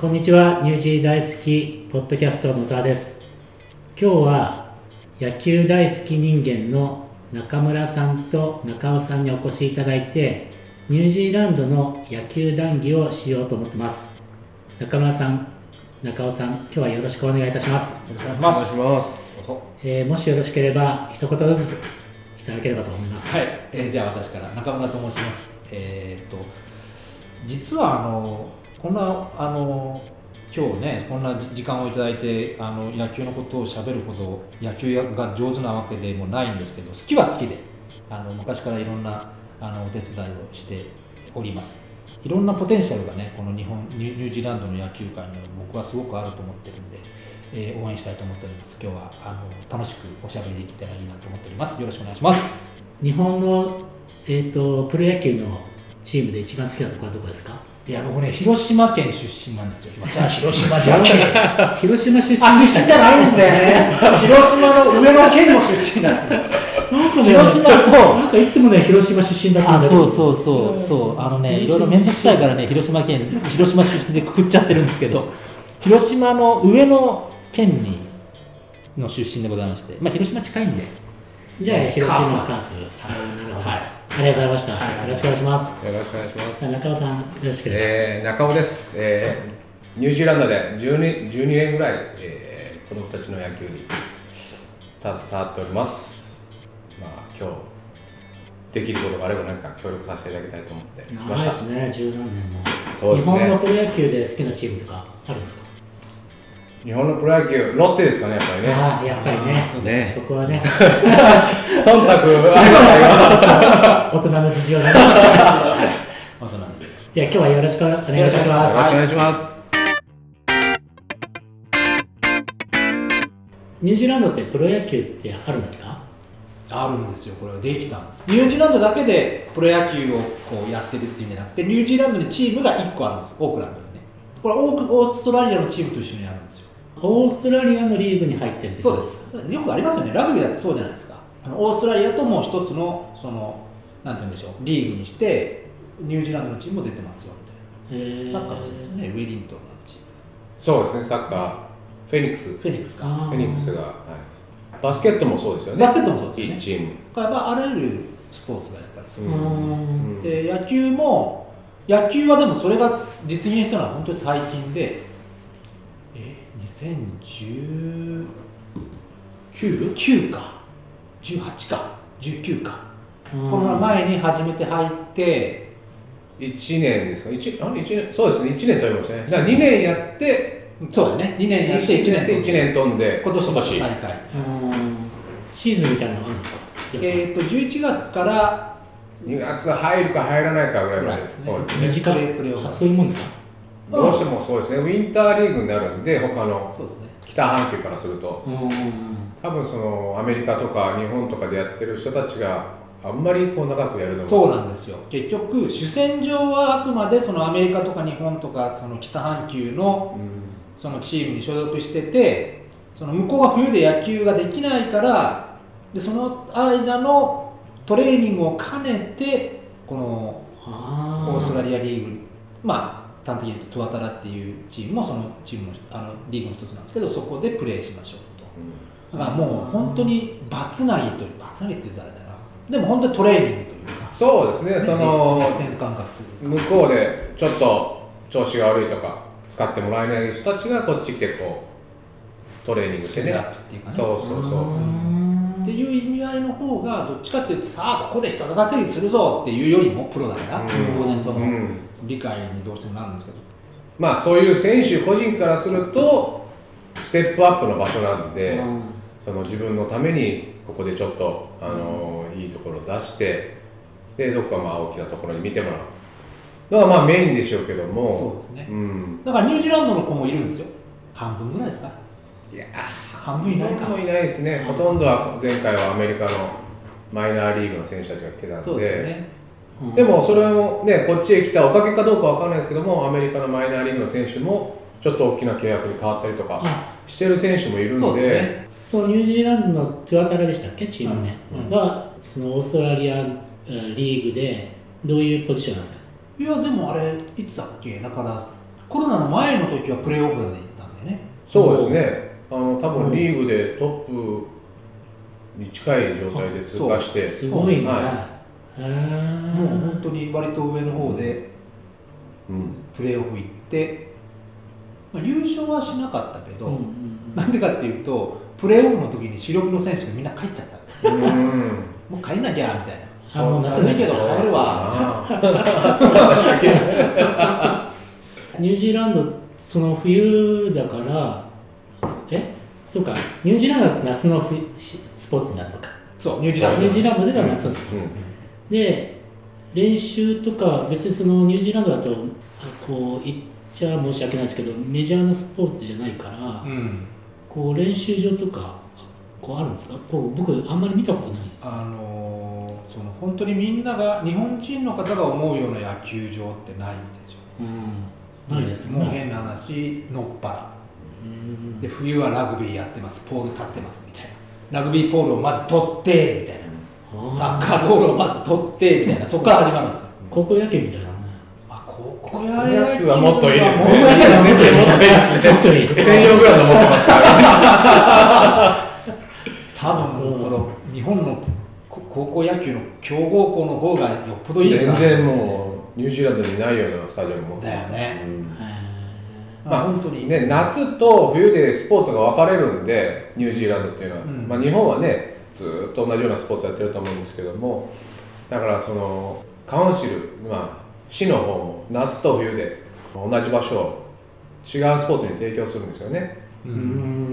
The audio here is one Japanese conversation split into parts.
こんにちは、ニュージー大好きポッドキャスト野沢です。今日は野球大好き人間の中村さんと中尾さんにお越しいただいて、ニュージーランドの野球談義をしようと思ってます。中村さん、中尾さん、今日はよろしくお願いいたします。よろしくお願いします。えーもしよろしければ一言ずついただければと思います。はい、えーじゃあ私から中村と申します。えーっと実はあのこんなあの今日ねこんな時間をいただいてあの野球のことをしゃべるほど野球が上手なわけでもないんですけど好きは好きであの昔からいろんなあのお手伝いをしております。いろんなポテンシャルがねこの日本ニュージーランドの野球界には僕はすごくあると思ってるんで。えー応援したいと思っております。今日はあの楽しくおしゃべりできたらいいなと思っております。よろしくお願いします。日本の、えー、とプロ野球のチームで一番好きなところはどこですか？いや、僕ね、広島県出身なんですよ。じゃあ、広島じゃん。広島出身あ、出身じゃないんだよね。広島の上の県の出身だ。なんかね、広島となんかいつもね、広島出身だったんあ、だそうそうそう、そう、あのね、いろいろ面倒くさいからね、広島県、広島出身でくくっちゃってるんですけど、広島の上の県に、の出身でございまして、まあ、広島近いんで、じゃあ、広島。はい。はいありがとうございました。はいよろしくお願いします。よろしくお願いします。中尾さん、よろしければ。えー、中尾です、えー。ニュージーランドで 12, 12年ぐらい、えー、子供たちの野球に携わっております。まあ、今日、できることがあれば何か協力させていただきたいと思ってきま長いした。ですね、十何年も。そうですね日本のプロ野球で好きなチームとかあるんですか？日本のプロ野球、ロッテですかね、やっぱりね。ああ、やっぱりね。ねそこはね、忖度ありました 大人の事情でね。またなんで。じゃあ、今日はよろしくお願いいたします。ろしくお願いします。ニュージーランドってプロ野球ってあるんですか？あるんですよ、これはできたんです。ニュージーランドだけでプロ野球をこうやってるっていうんじゃなくて、ニュージーランドにチームが1個あるんです、オークランドにね。これオーク、オーストラリアのチームと一緒にやるんですよ。オーストラリアのリーグに入ってるってことそうです。よくありますよね、ラグビーだってそうじゃないですか。オーストラリアともう一つの、その、なんて言うんでしょう、リーグにして、ニュージーランドのチームも出てますよみたいな。サッカーもそうですよね、ウェリントンのチーム。そうですね、サッカー、フェニックス。フェニックスか。フェニックスが、はい、バスケットもそうですよね。バスケットもそうですよねチーム。やっぱあらゆるスポーツがやっぱりそううですよね。んで野球も野球はでもそれが実現したのは本当に最近でえ2019か。18か。19か。この前に初めて入って。1年ですか？一あれ？一年？そうですね。1年飛びましたね。だから2年やって。そうだね。2年やって1年で1年飛んで今年も今再開。うん。シーズンみたいなのがあるんですか？えっ、と11月から2月。入るか入らないかぐらいまでです。ね。そうですね。短いプレープレーオフ。あそういうもんですか？どうしてもそうですね。ウィンターリーグになるんで他の北半球からすると。うん多分そのアメリカとか日本とかでやってる人たちがあんまりこう長くやるのもそうなんですよ。結局主戦場はあくまでそのアメリカとか日本とかその北半球のうん。そのチームに所属しててその向こうが冬で野球ができないからでその間のトレーニングを兼ねてこのあオーストラリリアリーグ。まあ端的に言うとトゥアタラっていうチームもそのチームのあのリーグの一つなんですけどそこでプレーしましょうと。だからもう本当にバツ投げというバツ投げって言うとあれだな。でも本当にトレーニングというかそうですね。その実実践感覚というか。向こうでちょっと調子が悪いとか使ってもらえない人たちがこっち来てこうトレーニングしてね。そうそうそうっていう意味合いの方がどっちかっていうとさあここで人稼ぎするぞっていうよりもプロだから、うん。当然その、うん。理解にどうしてもなるんですけど。まあそういう選手個人からするとステップアップの場所なんで、その自分のためにここでちょっと、あのいいところを出してでどこかまあ大きなところに見てもらうのがまあメインでしょうけども。そうですね。ん、だからニュージーランドの子もいるんですよ。半分ぐらいですかいや半分いないか。ほとんどいないですね。ほとんどは前回はアメリカのマイナーリーグの選手たちが来てたんで。そうですよねでもそれをねこっちへ来たおかげかどうかわかんないですけどもアメリカのマイナーリーグの選手もちょっと大きな契約に変わったりとかあしてる選手もいるんで。そうですね。そうニュージーランドのトゥアタラでしたっけチーム名、うん。うん。はそのオーストラリアうんリーグでどういうポジションなんですか？いやでもあれいつだっけ？だからコロナの前の時はプレーオフで行ったんだよね。そうですねあの多分リーグでトップに近い状態で通過して。すごいね、はへー。もう本当に割と上の方でうん。プレーオフ行って、まあ、優勝はしなかったけど、うんうんなんでかっていうとプレーオフの時に主力の選手がみんな帰っちゃった。うん。もう帰んなきゃみたいな。あもう夏寒いけど帰るわ。みたいな ニュージーランドその冬だからえそうかニュージーランドは夏のスポーツになるのか。そうニュージーランド。ニュージーランドでは夏のスポーツ、で練習とか別にそのニュージーランドだとあこう言っちゃ申し訳ないですけどメジャーなスポーツじゃないから、うん。こう練習場とかこうあるんですか？こう僕あんまり見たことないです。あのーその本当にみんなが日本人の方が思うような野球場ってないんですよ。うん。ないですもうね変な話のっぱらうんで冬はラグビーやってます。ポール立ってますみたいな。ラグビーポールをまず取ってみたいな。サッカーボールをまず取ってみたいな。そこから始まるんですよ。高校野球みたいなねまあ高校野球はもっといいですね。高校野球はもっといいもっといいですね。ちょっといい専用グラウンド持ってますから。多分その日本のこ高校野球の強豪校の方がよっぽどいいから全然もうニュージーランドにないようなスタジアム持ってますだよね。うん。へまあ本当にね、夏と冬でスポーツが分かれるんでニュージーランドっていうのは、うん。まあ、日本はねずーっと同じようなスポーツやってると思うんですけどもだからそのカウンシル、まあ、市の方も夏と冬で同じ場所を違うスポーツに提供するんですよね。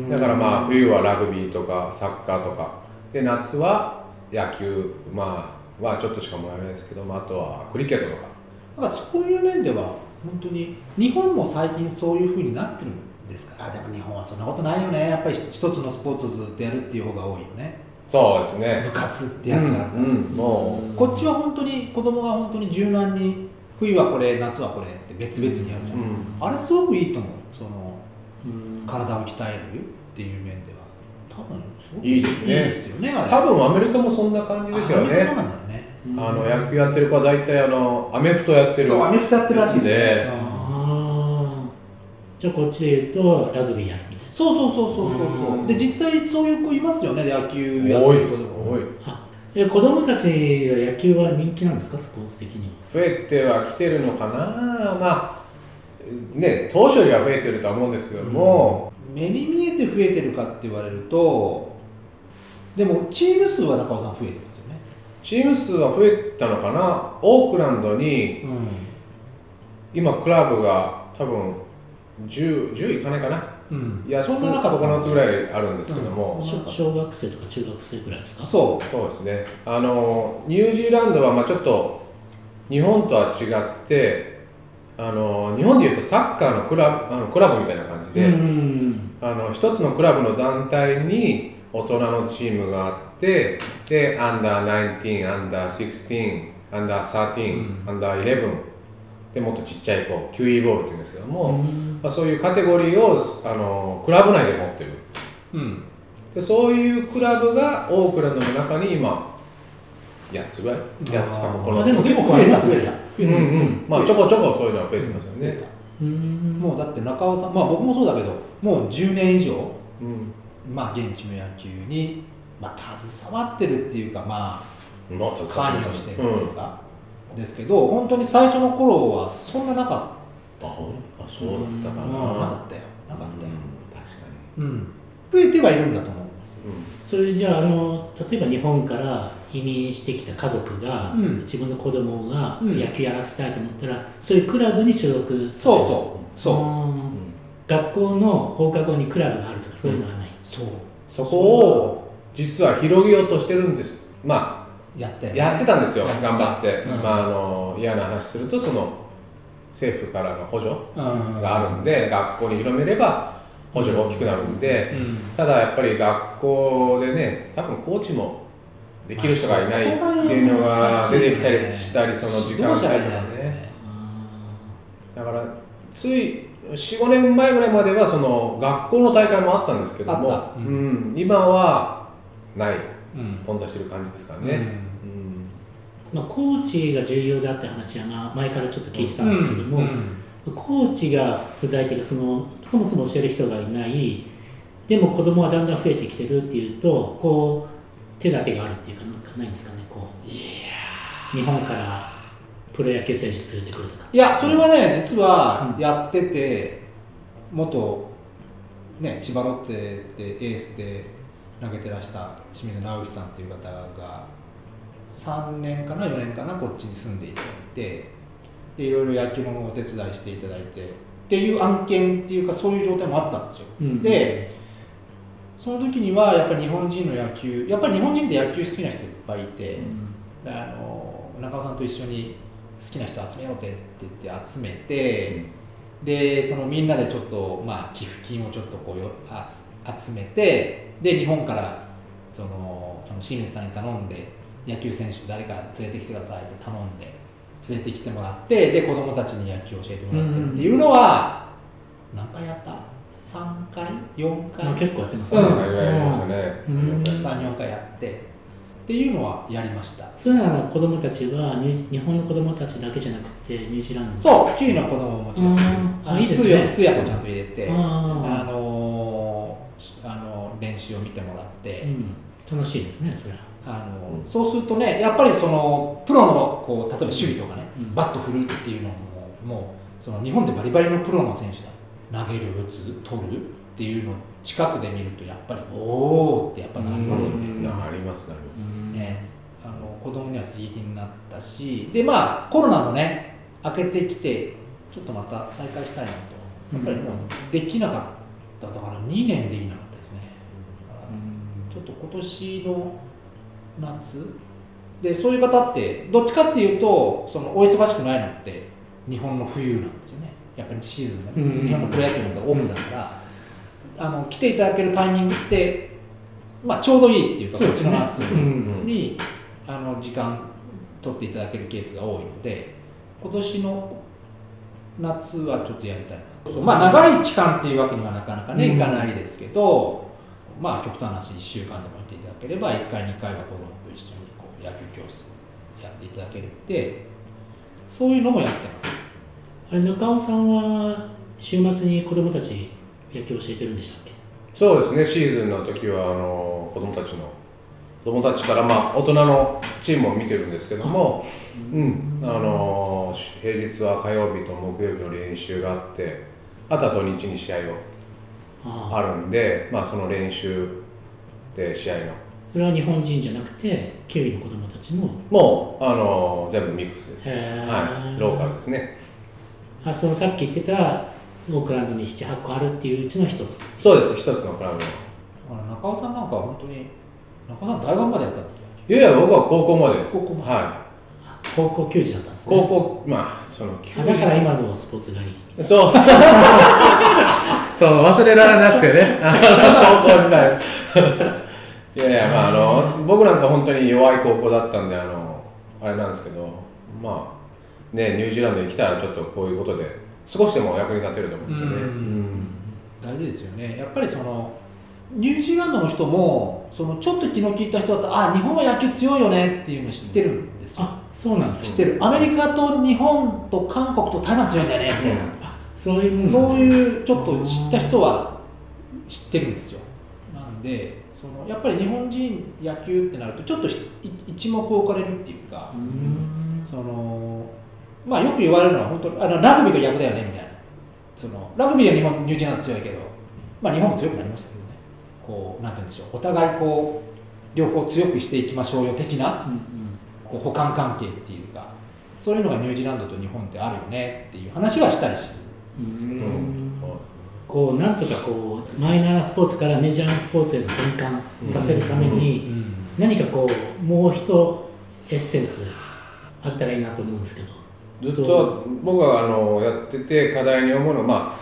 だからまあ冬はラグビーとかサッカーとか。で夏は野球まあはちょっとしかもらえないですけど、まあ、あとはクリケットとか。だからそういう面では本当に日本も最近そういうふうになってるんですか？らあでも日本はそんなことないよね。やっぱり一つのスポーツをずっとやるっていう方が多いよね。そうですね。部活ってやつがあるから、うんうんもこっちは本当に子供が本当に柔軟に冬はこれ夏はこれって別々にやるじゃないですか、あれすごくいいと思う。そのうん。体を鍛えるっていう面では。多分いいですね。いいですよね多分アメリカもそんな感じですよあアメリカそうねなんだよねあの野球やってる子は大体あのアメフトやってる。そうアメフトやってるらしいですあじゃあこっちで言うとラグビーやるみたいな。そうそうそうそうそうそう。うん。で実際そういう子いますよね野球やってる子多いえ子供たちは野球は人気なんですか？スポーツ的には。増えてはきてるのかな？まあね当初よりは増えてるとは思うんですけども、目に見えて増えてるかって言われるとでもチーム数は中尾さん増えてますよねチーム数は増えたのかな？オークランドにうん。今クラブが多分 10, 10いかないかな？うん。8つそんな中9つぐらいあるんですけども、うん。小小学生とか中学生ぐらいですか？そそうですね。あのニュージーランドはまあちょっと日本とは違ってあの日本でいうとサッカーのクラブあのクラブみたいな感じで、うん。あの一つのクラブの団体に大人のチームがあってでアンダー19アンダー16アンダー13、うん。アンダー11でもっとちっちゃい子 QE ボールっていうんですけども、うん。まあ、そういうカテゴリーをあのクラブ内で持ってる。ううん。でそういうクラブがオークランドの中に今8つぐらい？8つかあー。9つあでも結構増えた。増えたうんうん。まあちょこちょこそういうのは増えてますよね、うん。たもうだって中尾さんまあ僕もそうだけどもう10年以上うん。まあ現地の野球に、まあ、携わってるっていうかまあまあ関与してるっていうか、ですけど本当に最初の頃はそんななかあほんあそうだったかった、な、うんなかったよ。なかったよ、確かうん。増えてはいるんだと思うんですに、それじゃああの例えば日本から移民してきた家族が、うん。自分の子供がうん。野球やらせたいと思ったら、そういうクラブに所属させる。そうそう。そう。うん。学校の放課後にクラブがあるとかそういうのはない、そう。そこを実は広げようとしてるんです。まあやったよねやってたんですよ頑張って、うん。まああの嫌な話するとその政府からの補助うん。があるんで、学校に広めれば補助が大きくなるんで、うん。ただやっぱり学校でね多分コーチもできる人がいないっていうのが出てきたりしたりその時間帯とかね。ね。だからつい45年前ぐらいまではその学校の大会もあったんですけどもうん。今はないうん。頓挫してる感じですからうん。ね、うん。まあ、コーチが重要だって話はまあ前からちょっと聞いてたんですけれども、うん。コーチが不在というかそのそもそも教える人がいない。でも子供はだんだん増えてきてるっていうとこう手立てがあるっていうかなんかないんですかねこう。日本からプロ野球選手連れてくるとか。いやそれはね実はやってて、元、ね、千葉ロッテでエースで投げてらした清水直樹さんっていう方が3年かな4年かなこっちに住んでいただいてでいろいろ野球のお手伝いしていただいてっていう案件っていうかそういう状態もあったんですよ、うんでその時にはやっぱり日本人の野球やっぱり日本人って野球好きな人いっぱいいて、であの中尾さんと一緒に好きな人集めようぜって言って集めて、でそのみんなでちょっと、まあ、寄付金をちょっとこうよあつ集めてで日本からそのその清水さんに頼んで野球選手誰か連れてきてくださいって頼んで連れてきてもらってで子供たちに野球を教えてもらってっていうのは、何回やった？3回？4回？まあ、結構やってますうん。あれやりましたね。うん。34回やってっていうのはやりました。そういうのは子供たちはニュー日本の子供たちだけじゃなくてニュージーランドそうキウイの子供ももちろん。うんあいいですね。通訳もちゃんと入れてあのーあの練習を見てもらって、うん、楽しいですねそれは。あのそうするとねやっぱりそのプロのこう例えば守備とかね、うん。バット振るっていうのももうその日本でバリバリのプロの選手だ。投げる打つ取るっていうのを近くで見るとやっぱりおおってやっぱなりますよね。うん。ありますなります。うんね、あの子供には刺激になったしでまあコロナもね明けてきてちょっとまた再開したいなと。やっぱりもうできなかった。だから2年できなかったですね。ちょっと今年の夏。でそういう方ってどっちかっていうとそのお忙しくないのって日本の冬なんですよね。やっぱりシーズンが、うん。日本のプロ野球のオフだから、あの来ていただけるタイミングって、まあ、ちょうどいいっていうかそうですね。こっちの夏うん。にあの時間取っていただけるケースが多いので今年の夏はちょっとやりたいなまあ長い期間っていうわけにはなかなかね、うん。いかないですけどまあ極端な話1週間でも行っていただければ1回2回は子供と一緒にこう野球教室やっていただけるってそういうのもやってます。あれ中尾さんは週末に子供たち野球教えてるんでしたっけそうですね、シーズンの時はあの子供たちの子供たちからまあ大人のチームを見てるんですけども、うん、あの平日は火曜日と木曜日の練習があって、あとは土日に試合をあるんで、まあその練習で試合の。それは日本人じゃなくてキウイの子供たちももうあの全部ミックスです。はい、ローカルですね。あそのさっき言ってたオークランドに78個あるっていううちの一つそうです、一つのクラブの。あの中尾さんなんかは本当に中尾さん大学までやったんい？やいや、僕は高校までです。高校までは高校球児だったんですい。ね高校、まあ、その、あだから今のスポーツ狩りそう。そう、忘れられなくてね、あ の高校時代。いやいや、まあ、あの、僕なんか本当に弱い高校だったんで、あの、あれなんですけど、まあ、ね、ニュージーランドに来たらちょっとこういうことで、少しでも役に立てると思ってね。大事ですよね。やっぱりそのニュージーランドの人もそのちょっと気の利いた人だったらあ日本は野球強いよねっていうのを知ってるんですよ。あそうなんです知ってる。アメリカと日本と韓国と台湾強いんだよねみたいな、あそういうそういうちょっと知った人は知ってるんですよ。なんでそのやっぱり日本人野球ってなるとちょっと一目置かれるっていうか、そのまあよく言われるのは本当あのラグビーと逆だよねみたいな。そのラグビーは日本ニュージーランド強いけど、まあ、日本も強くなりましたけどね。こうなんて言うんでしょう。お互いこう両方強くしていきましょうよ的なうんうん。こう補完関係っていうかそういうのがニュージーランドと日本ってあるよねっていう話はしたりするんです。けど、うん。こうなんとかこうマイナーなスポーツからメジャーなスポーツへの転換させるために何かこうもう一エッセンスあったらいいなと思うんですけどずっと僕はあのやってて課題に思うのは、まあ、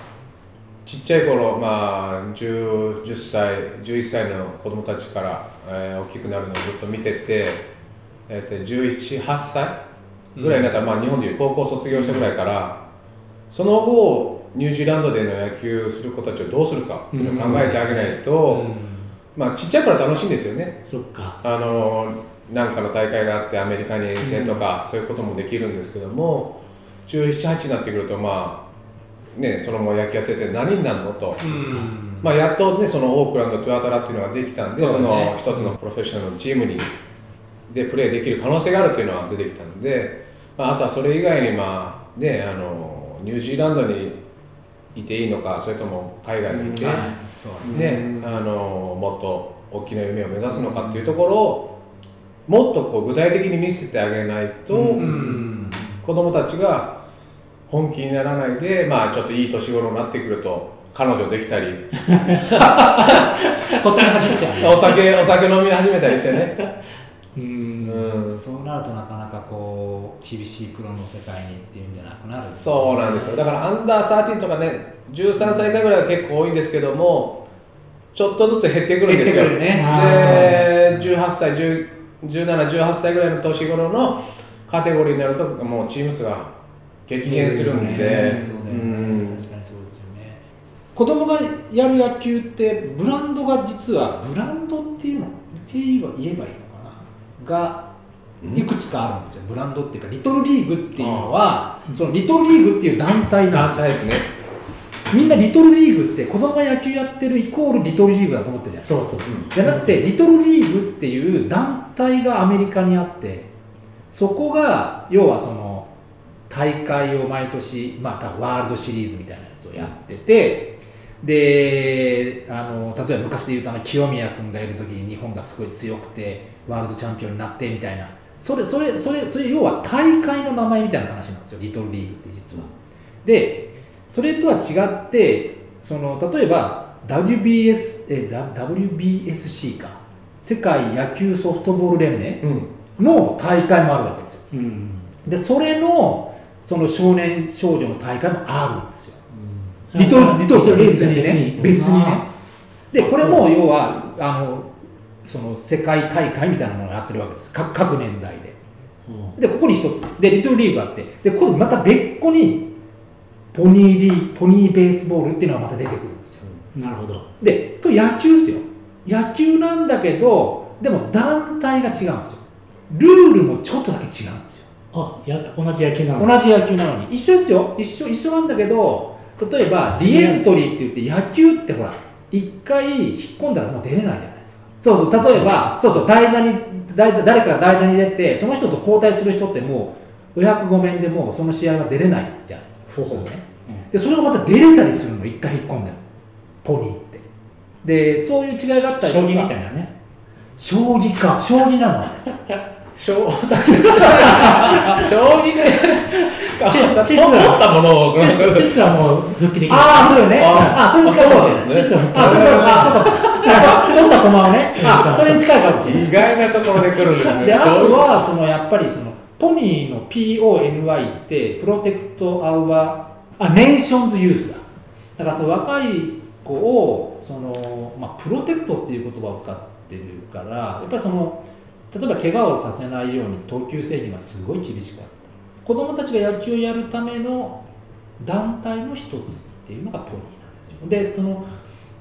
ちっちゃい頃、まあ、10, 10歳11歳の子供たちから、えー大きくなるのをずっと見てて、えー、と178歳ぐらいになったら、まあ、日本でいう高校卒業したぐらいからその後ニュージーランドでの野球する子たちをどうするかっていうのを考えてあげないと、まあ、ちっちゃい頃は楽しいんですよね。そっか。あのなんかの大会があってアメリカに遠征とか、そういうこともできるんですけども1718になってくるとまあねそのまま野球やってて何になるのと、うん。まあ、やっとねそのオークランドトゥアタラっていうのができたんでそ,、の一つのプロフェッショナルのチームにでプレーできる可能性があるっていうのは出てきたんで、まあ、あとはそれ以外にまあねあのニュージーランドにいていいのかそれとも海外にいて、ね、あのもっと大きな夢を目指すのかっていうところをもっとこう具体的に見せてあげないと、うん。子供たちが本気にならないで、まあ、ちょっといい年頃になってくると彼女できたり。そっちに走っちゃうお酒お酒飲み始めたりしてね、う うん。ん、そうなるとなかなかこう厳しいプロの世界にっていうんじゃなくなる。そうなんですよ。だからアンダー13とかね13歳ぐらいは結構多いんですけどもちょっとずつ減ってくるんですよ。ね。あで18歳10 1718歳ぐらいの年頃のカテゴリーになるともうチーム数が激減するんで、そうだよね。うん確かにそうですよね。子供がやる野球ってブランドが実はブランドっていうのって言えば言えばいいのかな？がいくつかあるんですよ。ブランドっていうかリトルリーグっていうのはそのリトルリーグっていう団体なんですね。みんなリトルリーグって子供が野球やってるイコールリトルリーグだと思ってるじゃないですかそうそうそう。じゃなくてリトルリーグっていう団体がアメリカにあってそこが要はその大会を毎年まあワールドシリーズみたいなやつをやってて、であの例えば昔で言うとあの清宮君がいる時に日本がすごい強くてワールドチャンピオンになってみたいなそれそれそれそれ要は大会の名前みたいな話なんですよリトルリーグって実は。でそれとは違ってその例えば WBS え WBSC か世界野球ソフトボール連盟うん。の大会もあるわけですよ。うん。でそれのその少年少女の大会もあるんですよ。うん。リトルリトル別にね。別にね。でこれも要はあのその世界大会みたいなものをやってるわけです。各各年代で。うん。でここに一つ。でリトルリーグがあって。でこれまた別個にポニーリーポニーベースボールっていうのがまた出てくるんですよ。なるほど。でこれ野球ですよ野球なんだけどでも団体が違うんですよ。ルールもちょっとだけ違うんですよ。あや同じ野球なの同じ野球なのに。一緒ですよ。一緒一緒なんだけど例えばリエントリーって言って野球ってほら一回引っ込んだらもう出れないじゃないですか。そうそう例えばそうそう代打に代誰かが代打に出てその人と交代する人ってもうお役御免でもうその試合は出れないじゃないですか。ほうほう。そうね。でそれがまた出れたりするの一回引っ込んでも。ポニーでそういう違いがあったりとか。将棋みたいなね。将棋か。将棋なの。将確かに将棋でチェチェス取はったものを。チェスチはもう復帰できる。ああそうよね。ああそれに近いか。もしれないそうチェスは。復帰あ、それあ、そうか。取った駒をね。あ、それに近いかもしれない。意外なところで来るんですね。で、あとそういうは、そのやっぱりその、ポニーの PONY って、プロテクトアウアあ、ネーションズユースだ。だからその若い子を、その、まあ、プロテクトっていう言葉を使ってるから、やっぱりその、例えば怪我をさせないように投球制限がすごい厳しかった。子供たちが野球をやるための団体の一つっていうのがポニーなんですよ。で、その、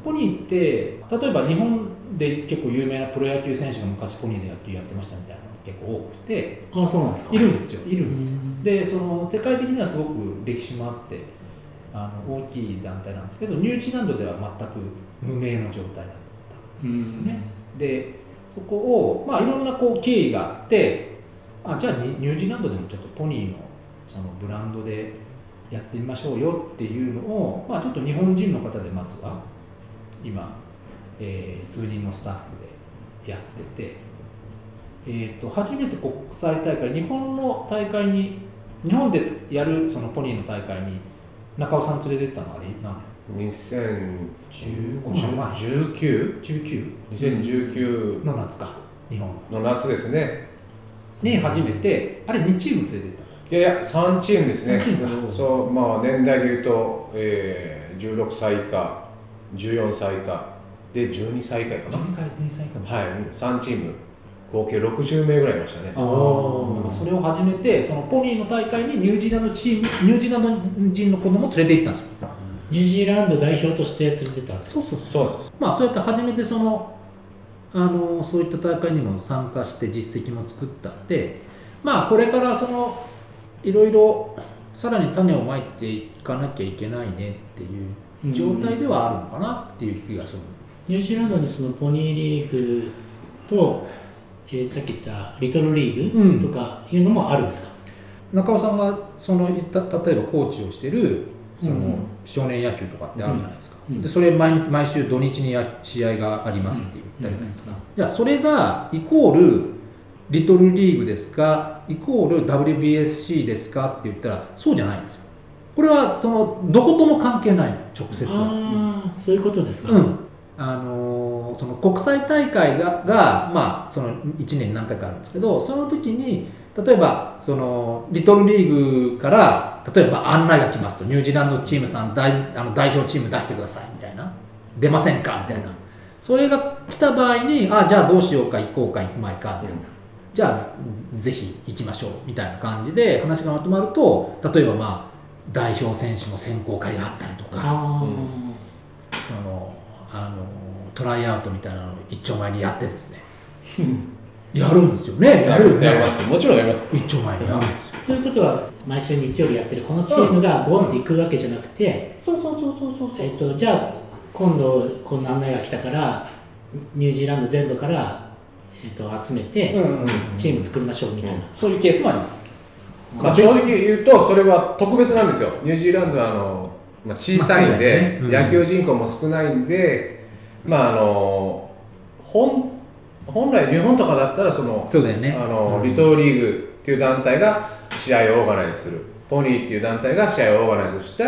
ポニーって例えば日本で結構有名なプロ野球選手が昔ポニーで野球やってましたみたいなのが結構多くてあそうなんですかいるんですよいるんですようんでその世界的にはすごく歴史もあってあの大きい団体なんですけどニュージーランドでは全く無名の状態だったんですよね、でそこをまあいろんなこう経緯があってあじゃあニニュージーランドでもちょっとポニーのそのブランドでやってみましょうよっていうのを、まあ、ちょっと日本人の方でまずは今、えー数人のスタッフでやってて、えー、と初めて国際大会日本の大会に日本でやるそのポニーの大会に中尾さん連れてったのはあれ何2019 19 2019の夏か日本。の夏ですね。に初めてあれ2チーム連れてったいやいや3チームですね。そうまあ年代でいうと、えー、16歳以下14歳以下。で12歳以下かな？12回2歳かもはい3チーム合計60名ぐらいいましたね。あー。だからそれを始めてそのポニーの大会にニュージーランドチームニュージーランド人の子供を連れて行ったんですよニュージーランド代表として連れてったんですかそうそうそう。ですまあそうやって初めてそのあのそういった大会にも参加して実績も作ったんでまあこれからそのいろいろさらに種をまいていかなきゃいけないねっていう状態ではあるのかなっていう気がする、ニュージーランドにそのポニーリーグと、えーさっき言ったリトルリーグとかいうのもあるんですか、中尾さんがそのいった例えばコーチをしてるその、うん少年野球とかってあるじゃないですか、うん。でそれ毎日毎週土日にや試合がありますって言ったじゃないですか、じゃあそれがイコールリトルリーグですかイコール WBSC ですかって言ったらそうじゃないんですよ。これはそのどことも関係ないの直接は。ああそういうことですか、うんあのーその国際大会がが、まあ、その1年に何回かあるんですけどその時に例えばそのリトルリーグから例えば案内が来ますとニュージーランドチームさん代あの代表チーム出してくださいみたいな。出ませんかみたいな。それが来た場合にあじゃあどうしようか行こうか行くまいかみたいな、じゃあぜひ行きましょうみたいな感じで話がまとまると例えばまあ代表選手の選考会があったりとか。あそのあのトライアウトみたいなのを一丁前にやってですね。やるんですよね。やるんですね。やります。もちろんやります。一丁前にやるんですよ。あということは毎週日曜日やってるこのチームがボンって行くわけじゃなくて、そうそうそうそうそうえっとじゃあ今度こんな案内が来たからニュージーランド全土から、えっと集めて、うんうん。チーム作りましょうみたいな、そういうケースもあります。まあ、正直言うとそれは特別なんですよ。ニュージーランドはあの、まあ、小さいんで、まあね。うん。野球人口も少ないんでまああの本本来日本とかだったらそのそうだよね。あの、うん。離島リーグっていう団体が試合をオーガナイズする。ポニーっていう団体が試合をオーガナイズして、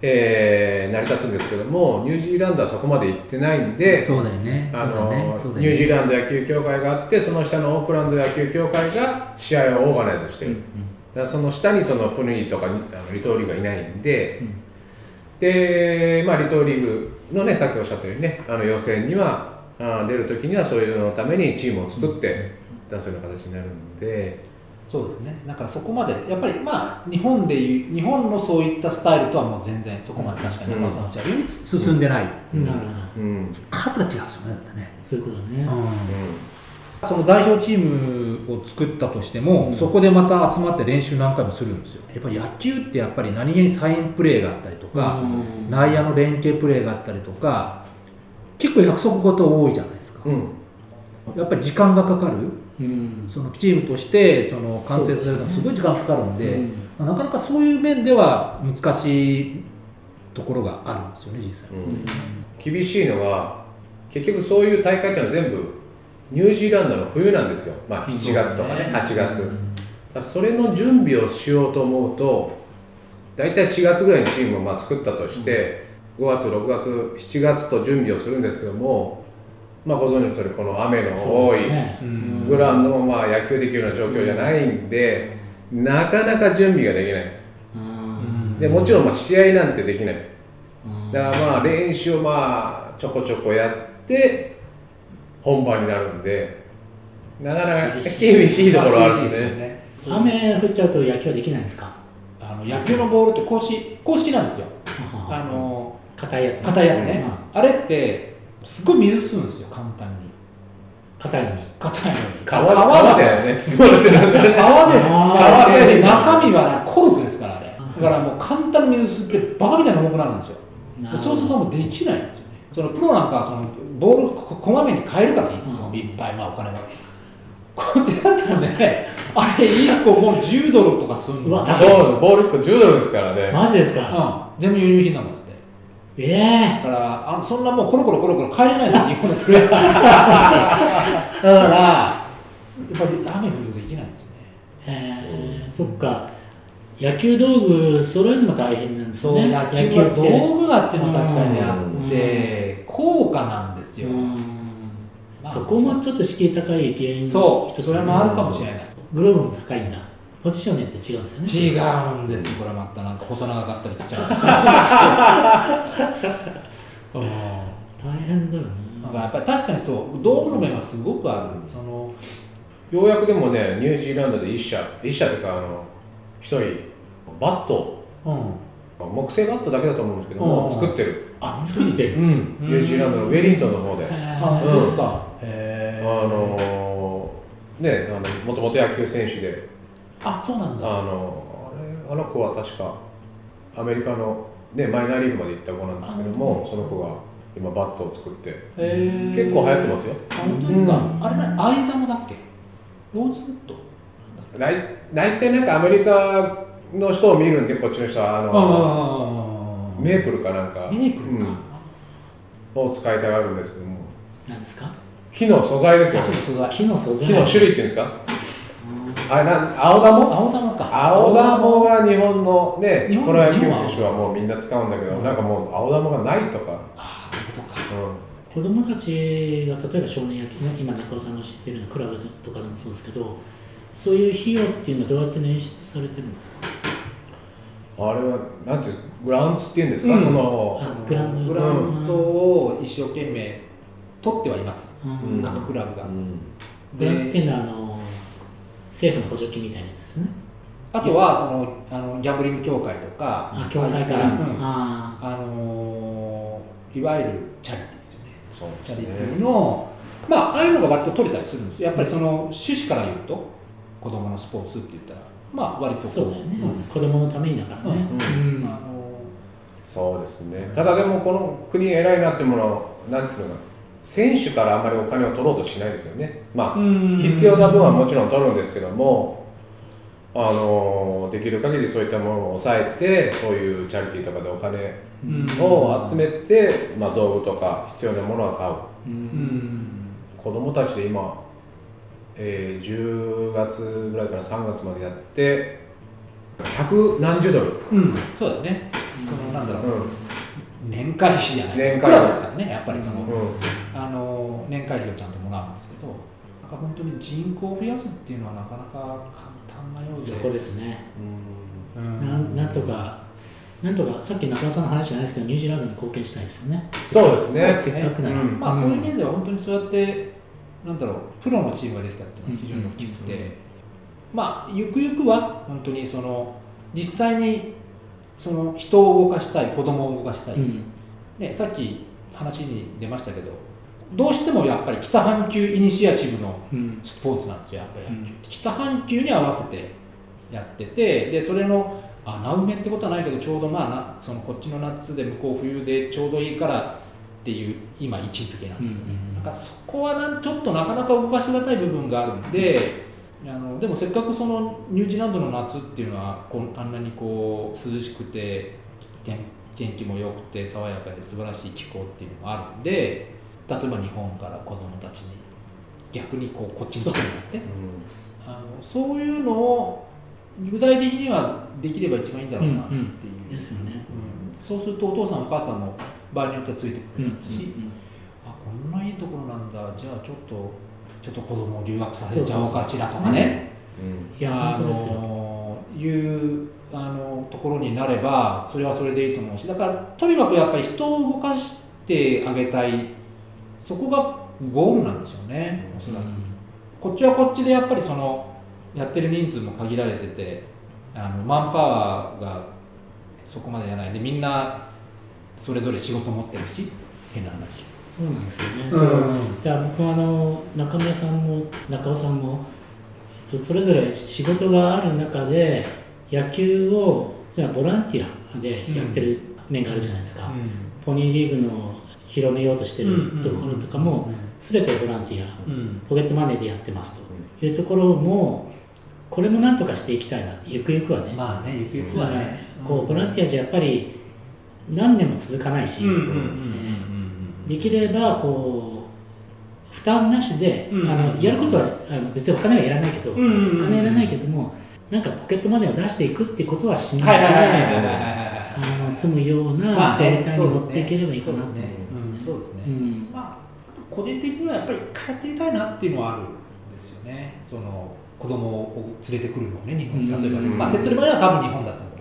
えー成り立つんですけどもニュージーランドはそこまで行ってないんでそうだよね。あのね。そうだニュージーランド野球協会があってその下のオークランド野球協会が試合をオーガナイズしてる、だからその下にそのプニーとかにあの離島リーグがいないんで、うんで、まあ、離島リーグのねさっきおっしゃったようにねあの予選にはあ出るときにはそういうののためにチームを作って出すような形になるんで、そうですね。だからそこまでやっぱりまあ日本でいう日本のそういったスタイルとはもう全然そこまで確かにうん中尾さんおっしゃるように進ん。でない、うん。数が違うんですよねだってね。そういうことね、その代表チームを作ったとしても、うん。そこでまた集まって練習何回もするんですよ。やっぱり野球ってやっぱり何気にサインプレーがあったりとか、うん。内野の連携プレーがあったりとか結構約束事多いじゃないですか、うん。やっぱり時間がかかる。うん。そのチームとしてその完成するのにすごい時間かかるんでうん。まあなかなかそういう面では難しいところがあるんですよね実際、うん。厳しいのは結局そういう大会っていうのは全部ニュージーランドの冬なんですよ、まあ、7月とかね8月、それの準備をしようと思うと大体4月ぐらいにチームをまあ作ったとして、5月6月7月と準備をするんですけども、まあ、ご存知の通りこの雨の多いグラウンドもまあ野球できるような状況じゃないんで、なかなか準備ができない。うん。でもちろんまあ試合なんてできない。うん。だからまあ練習をまあちょこちょこやって本番になるんでなかなか厳し厳しいところあるんで。すねですよね。雨降っちゃうと野球はできないんですか？あの野球のボールって公式公式なんですよ。あ。の硬いやつね。硬いやつね、うん。あれってすごい水吸うんですよ簡単に。硬いのに。硬いのに。川川でね包まれてるんでね。川であーで中身はねコルクですからあれ。だからもう簡単に水吸ってバカみたいに重くなるんですよ。そうするともうできないんですよ。ねそのプロなんかはそのボールここまめに変えるからいいんですよ、うん。いっぱいまあお金が。こっちだったらね あれ1個もう10ドルとかすんのうわそうボール1個10ドルですからね。マジですか？うん、全部輸入品だもんだって。ええ。だからあのそんなもうコロコロコロコロ変えれないんですよ日本のプレー だからやっぱり雨降るとできないんですよね。へえそっか野球道具揃えるのも大変なんですそう、ね野球は道具があって。も確かにあうん。って高価なんですよ、うん。まあそこもちょっと敷居高い原因そうそれもあるかもしれない。グローブも高いんだ。ポジションによって違うんですよね。違うんですよこれはまたなんか。細長かったりちっちゃかったりするうん 大変だよね。なん。かやっぱり確かにそう。道具の面はすごくある。そのようやくでもねニュージーランドで1社1社というかあの1人バット。うん。木製バットだけだと思うんですけどもうん作ってる。あ作ってる。うん。ニュージーランドのウェリントンの方で。あへ本当ですか。へあのねあのもともと野球選手で。あそうなんだ。あのれあの子は確かアメリカの、ね、マイナーリーグまで行った子なんですけどもその子が今バットを作って。へ結構流行ってますよ。あ本当ですか、うん。あれ何アイダムだっけ？ローズウッド大大体なんかアメリカの人を見るんでこっちの人はあのあメープルかなんか。メープルか、うん。を使いたがるんですけども。何ですか？木の素材ですよ。あね木の素材。木の種類っていうんですか？うん。あれなん青ダモ青玉か。青ダモが日本のねプロ野球選手はもうみんな使うんだけど、うんなんかもう青ダモがないとか、ああそういうことか。う子供たちが例えば少年野球ね今中尾さんが知ってるようなクラブとかでもそうですけどそういう費用っていうのはどうやって捻出されてるんですか？ん、あれはなんていうグラウンツっていうんですか、うん。そのあグラウンドグラウンドを一生懸命取ってはいます、うん。うん各クラブが、うん。グラウンドっていうのはあの政府の補助金みたいなやつですね。あとはそのあのギャンブリング協会とかあ協会か。ら、うん。ああのーいわゆるチャリティーですよね。そうチャリテねィーの、まあああいうのが割と取れたりするんですよ。やっぱりその趣旨から言うと子供のスポーツって言ったらまああ割とこそうだよね、子供のためにだからね、うん。うん。あのそうですね。ただでもこの国偉いなってものなんていうのか選手からあんまりお金を取ろうとしないですよね。まあうん。必要な分はもちろん取るんですけどもあのできる限りそういったものを抑えてそういうチャリティーとかでお金うん。を集めて、まあ、道具とか必要なものは買う。ううんん。子供たちで今、えー10月ぐらいから3月までやって百何十ドル、うん。そうだね。そのなんだろう、うん。年会費じゃない。年会費。ですからね。やっぱりその、うん、あの年会費をちゃんともらうんですけどなんか本当に人口を増やすっていうのはなかなか簡単なようで。そこですね、うん。なんなんとかなんとかさっき中尾さんの話じゃないですけどニュージーランドに貢献したいですよね。そうですね。せっかくなら、うん。まあそういう意味では本当にそうやってなんだろうプロのチームができたっていうのは非常に大きくて、うんうんまあゆくゆくは本当にその実際にその人を動かしたい子供を動かしたい、うん。ね、さっき話に出ましたけどどうしてもやっぱり北半球イニシアチブのうん。スポーツなんですよやっぱり野球、うん。北半球に合わせてやっててでそれの穴埋めってことはないけどちょうどまあなそのこっちの夏で向こう冬でちょうどいいからっていう今位置づけなんですよね、うんうんうん。なんかそこはなんちょっとなかなか動かしがたい部分があるんであのでもせっかくそのニュージーランドの夏っていうのはこうあんなにこう涼しくて天天気も良くて爽やかで素晴らしい気候っていうのもあるんで例えば日本から子供たちに逆にこうこっちに来てもらってあのそういうのを具体的にはできれば一番いいんだろうなっていう、ですよね。うん。そうするとお父さんお母さんも場合によってはついてくうんうんるし、あこんないいところなんだ。じゃあちょっとちょっと子供を留学させちゃおうかしらとかね。うん。いやあのいうあのところになればそれはそれでいいと思うし。だからとにかくやっぱり人を動かしてあげたい。そこがゴールなんでしょうね。おそらく。こっちはこっちでやっぱりそのやってる人数も限られててあのマンパワーがそこまでじゃない。でみんなそれぞれ仕事持ってるし変な話。そうなんですよね、うん。そう。いや僕はあの中村さんも中尾さんも、えっと、それぞれ仕事がある中で野球をそれはボランティアでやってる面があるじゃないですか、ポニーリーグの広めようとしてるところとかも全てボランティアうん。ポケットマネーでやってますと。いうところもこれもなんとかしていきたいなってゆくゆくはね、まあねゆくゆくはね。こうボランティアじゃやっぱり何年も続かないし、うんうんうんうんできればこう負担なしで、うん。あのやることはあの別にお金はいらないけど、うんうんうんうん。お金はいらないけどもなんかポケットマネーを出していくっていうことはしうんないで、はいはいはいはいはいはいあの住むようまな状態に持っていければいいかなと思います。そうですね。うんまあ個人的にはやっぱり一回やってみたいなっていうのはあるんですよね。その子供を連れてくるのをね日本。例えばまあ手っ取り早いのは多分日本だと思う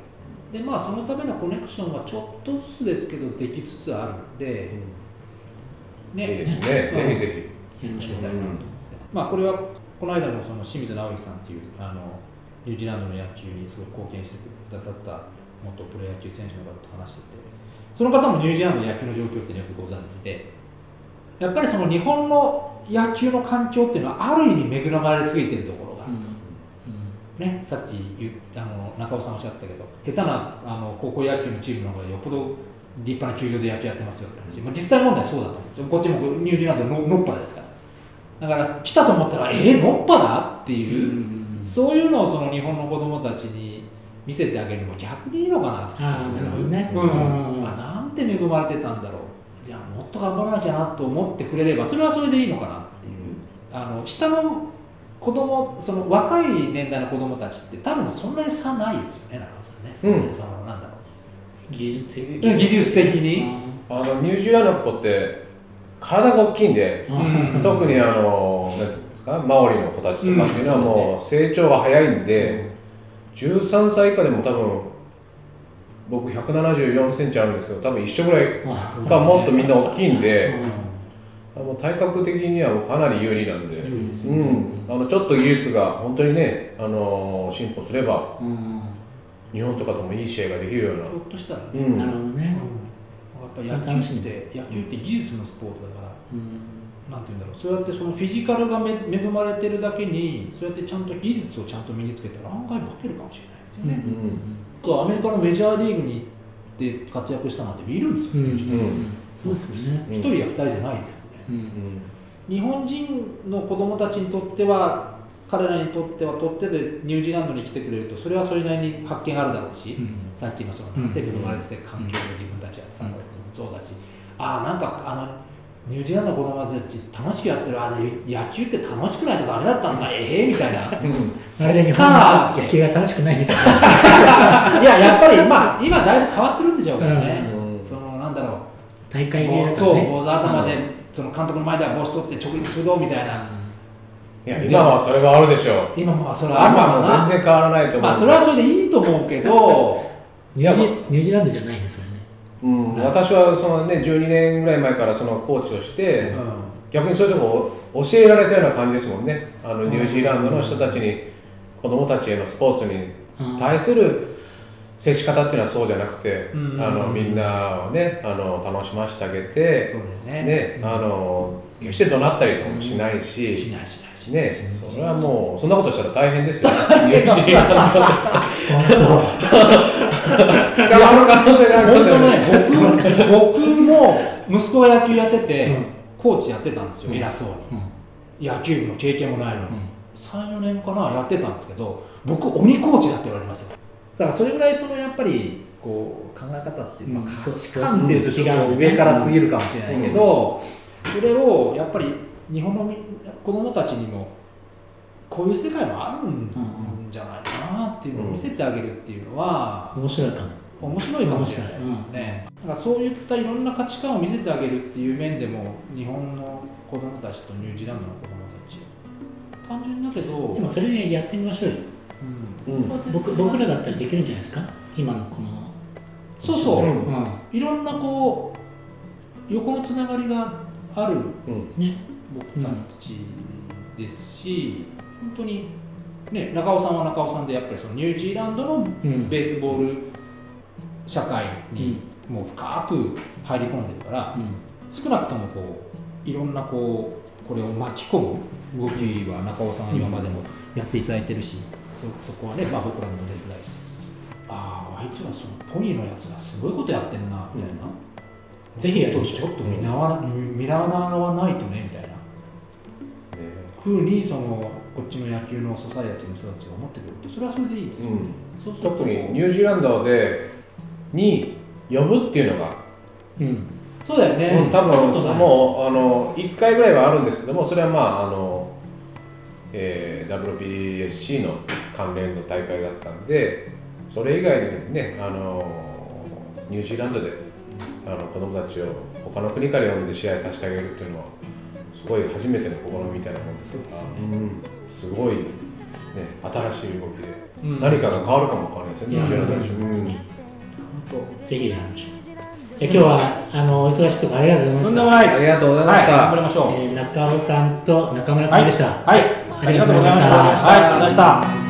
でまあそのためのコネクションはちょっとずつですけどできつつあるんで、ねいいですね、ぜひぜやりましょうやりたいなと思って、まあこれはこの間のその清水直之さんっていうあのニュージーランドの野球にすごい貢献してくださった元プロ野球選手の方と話しててその方もニュージーランドの野球の状況っていうのをよくご存知で。やっぱりその日本の野球の環境っていうのはある意味恵まれすぎてるところがあると、ね、さっき言あの中尾さんおっしゃってたけど下手なあの高校野球のチームの方がよっぽど立派な球場で野球やってますよって話、まあ、実際問題はそうだと思うんですよ。こっちもニュージーランドののっぱですからだから来たと思ったらえー、のっぱだっていう、そういうのをその日本の子供たちに見せてあげるのも逆にいいのかなっていうね。うん。うん。あなんて恵まれてたんだろう。じゃあもっと頑張らなきゃなと思ってくれればそれはそれでいいのかなっていう。あの下の子供その若い年代の子供たちって多分そんなに差ないですよね中野さんね、うん。そのなんだろ技術的う技術的に、あのニュージーランドの子って体が大きいんでうん。特にあのなんていうんですかマオリの子たちとかっていうのはもう成長が早いんで、13歳以下でも多分僕174センチあるんですけど多分一緒ぐらいかもっとみんな大きいんで、もう体格的にはもうかなり有利なんで、うん、あのちょっと技術が本当にね、あの進歩すればうん。日本とかともいい試合ができるような、ひょっとしたらね、うん。なるほどね。やっぱ野球って野球って技術のスポーツだから、うん。なんて言うんだろう。そうやってそのフィジカルがめ恵まれてるだけにそうやってちゃんと技術をちゃんと身につけたら案外化けるかもしれないですよね、うんそうアメリカのメジャーリーグに行って活躍したなんているんですよ、うん一うん。そうですよねうん人や二人じゃないですよね、ううん。ん日本人の子供たちにとっては彼らにとっては取っ手でニュージーランドに来てくれるとそれはそれなりに発見があるだろうし、うん。さっきのそのうんなんて恵まれてて環境で自分たちやってたんだっていうのもそうだし、ああなんかあのニュージーランドの子供たち楽しくやってるあれ野球って楽しくないとダメだったんだええみたいな。それで日本の野球が楽しくないみたいな。いややっぱりまあ今だいぶ変わってるんでしょうけどね、うん。そのなんだろう。大会でね。そう坊主頭で、その監督の前では帽子取って直撃するぞみたいな、いや今はそれはあるでしょう。今もそれ今はあるのは全然変わらないと思う、まあそれはそれでいいと思うけど。ニュージニュージーランドじゃないんですよね。うん、私はその、ね、12年ぐらい前からそのコーチをして、う逆にそういうとこを教えられたような感じですもんね。あのニュージーランドの人たちに子供たちへのスポーツにうん対する接し方っていうのはそうじゃなくて、うんあのみんなをねあの楽しませてあげてそうだよね。ねあの決して怒鳴ったりとかもしないしし、ないしないしない。ねそれはもうそんなことしたら大変ですよ。ニュージーランド捕まる可能性があり ますよね本当ね僕僕も息子が野球やってて、うん。コーチやってたんですよ、うん。偉そうに。うん。野球部の経験もないのに、うん。34年かなやってたんですけど僕鬼コーチだって言われてますよだからそれぐらいそのやっぱりこう考え方っていう、まあ、うん価値観っていうとちょっと違うね上から過ぎるかもしれないけど、それをやっぱり日本のみ子供たちにもこういう世界もあるんじゃないかなっていうのを見せてあげるっていうのは面白いかも。面白いかもしれないですよね、だからそういったいろんな価値観を見せてあげるっていう面でも日本の子供たちとニュージーランドの子供たち単純だけどでもそれやってみましょうようん。うん僕僕らだったらできるんじゃないですか？今のこの。そうそう、うん。うん。いろんなこう横のつながりがあるうん。ね。僕たちですし、本当にね中尾さんは中尾さんでやっぱりそのニュージーランドのうん。ベースボール社会にもう深く入り込んでるから、うん。少なくともこういろんなこうこれを巻き込む動きは中尾さんは今までもやっていただいてるし、そそこはね、まあ、僕らもお手伝いし。あああいつらそのポニーのやつがすごいことやってんなみたいな、ぜひやりましょう。ちょっと見習わ見習わないとねみたいな。ね。ふうにそのこっちの野球のソサイエティの人たちが思ってくるとそれはそれでいいです。よ、うん。そう特にニュージーランドでに呼ぶっていうのが、うん。そうだよね、うん、多分ね。もうあの1回ぐらいはあるんですけどもそれはまああの、えー WBSC の関連の大会だったんでそれ以外にねあのニュージーランドであの子供たちを他の国から呼んで試合させてあげるっていうのはすごい初めての試みみたいなもんですから、うん、すごい、ね、新しい動きで、うん。何かが変わるかもわからないですよね、ニュージー本ランドに。当に。本当に本ぜひやりましょう。え今日はあのお忙しいところありがとうございました。ありがとうございました。はい、頑張りましょう、えー中尾さんと中村さんでした、はい、ありがとうございました。はい、ありがとうございました。